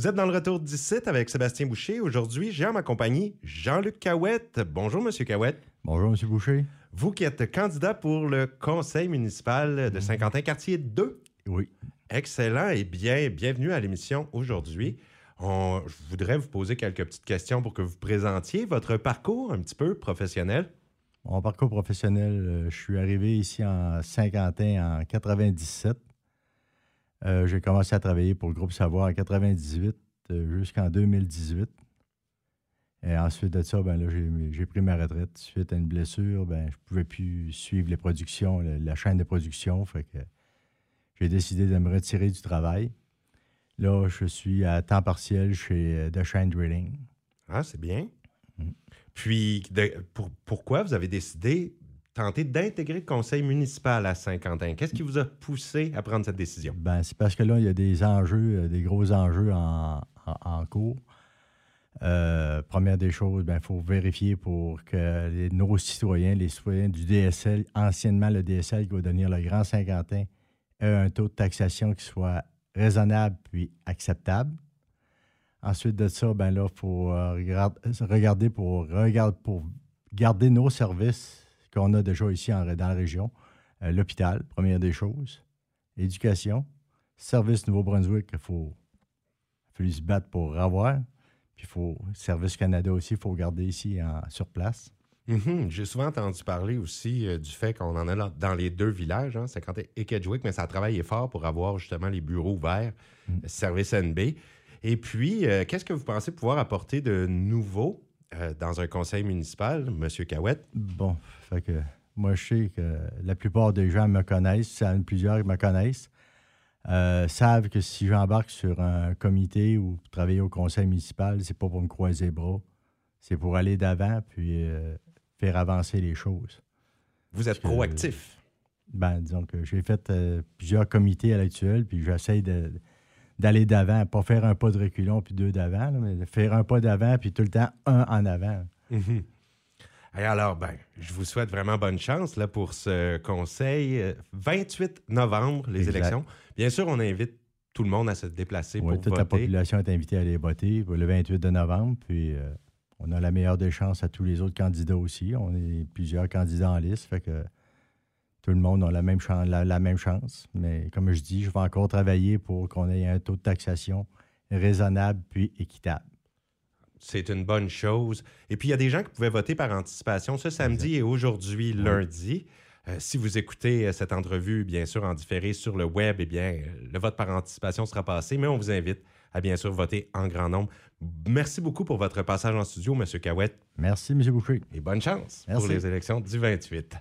Vous êtes dans le retour d'ici avec Sébastien Boucher. Aujourd'hui, j'ai en ma compagnie Jean-Luc Cahouette. Bonjour, Monsieur Cahouette. Bonjour, M. Boucher. Vous qui êtes candidat pour le conseil municipal de Saint-Quentin-Quartier 2. Oui. Excellent et bien, bienvenue à l'émission aujourd'hui. On- je voudrais vous poser quelques petites questions pour que vous présentiez votre parcours un petit peu professionnel. Mon parcours professionnel, euh, je suis arrivé ici en Saint-Quentin en 97. Euh, j'ai commencé à travailler pour le groupe Savoir en 98 euh, jusqu'en 2018. Et ensuite de ça, ben là, j'ai, pris ma retraite suite à une blessure. Ben, je ne pouvais plus suivre les productions, la, la chaîne de production. Fait que j'ai décidé de me retirer du travail. Là, je suis à temps partiel chez euh, The Shine Drilling. Ah, c'est bien. Mm. Puis, de- pour- pourquoi vous avez décidé d'intégrer le conseil municipal à Saint-Quentin? Qu'est-ce qui vous a poussé à prendre cette décision? Ben, c'est parce que là, il y a des enjeux, euh, des gros enjeux en, cours. Euh, première des choses, il faut vérifier pour que nos citoyens, les citoyens du DSL, anciennement le DSL qui va devenir le Grand Saint-Quentin, aient un taux de taxation qui soit raisonnable puis acceptable. Ensuite de ça, ben là, il faut euh, regard- regarder pour, pour garder nos services qu'on a déjà ici en- dans la région. Euh, L'hôpital, première des choses. Éducation. Service Nouveau-Brunswick, il faut, faut se battre pour avoir. Puis faut, Service Canada aussi, il faut garder ici en- sur place. Mhm. J'ai souvent entendu parler aussi euh, du fait qu'on en a là- dans les deux villages, hein, Saint-Quentin et Kedgewick, mais ça a travaillé fort pour avoir justement les bureaux ouverts, Mm. service NB. Et puis, euh, qu'est-ce que vous pensez pouvoir apporter de nouveau euh, dans un conseil municipal, M. Cahouette? Bon, fait que moi, je sais que la plupart des gens me connaissent, plusieurs me connaissent, euh, savent que si j'embarque sur un comité ou travailler au conseil municipal, c'est pas pour me croiser les bras, c'est pour aller d'avant puis euh, faire avancer les choses. Vous êtes proactif. Ben, disons que j'ai fait plusieurs comités à l'actuel, puis j'essaie de- d'aller d'avant, pas faire un pas de reculon puis deux d'avant, mais faire un pas d'avant puis tout le temps un en avant. Mhm. Et alors, ben, je vous souhaite vraiment bonne chance là, pour ce conseil. Euh, 28 novembre, les Exact. élections. Bien sûr, on invite tout le monde à se déplacer Oui, pour toute la population est invitée à aller voter pour le 28 de novembre, puis euh, on a la meilleure des chances à tous les autres candidats aussi. On est plusieurs candidats en liste, fait que tout le monde a la même, chance, la, la même chance. Mais comme je dis, je vais encore travailler pour qu'on ait un taux de taxation raisonnable puis équitable. C'est une bonne chose. Et puis, il y a des gens qui pouvaient voter par anticipation ce samedi et aujourd'hui, lundi. Euh, si vous écoutez euh, cette entrevue, bien sûr, en différé sur le web, eh bien, le vote par anticipation sera passé, mais on vous invite à, bien sûr, voter en grand nombre. Merci beaucoup pour votre passage en studio, M. Cahouette, Merci, M. Boucher. et bonne chance pour les élections du 28.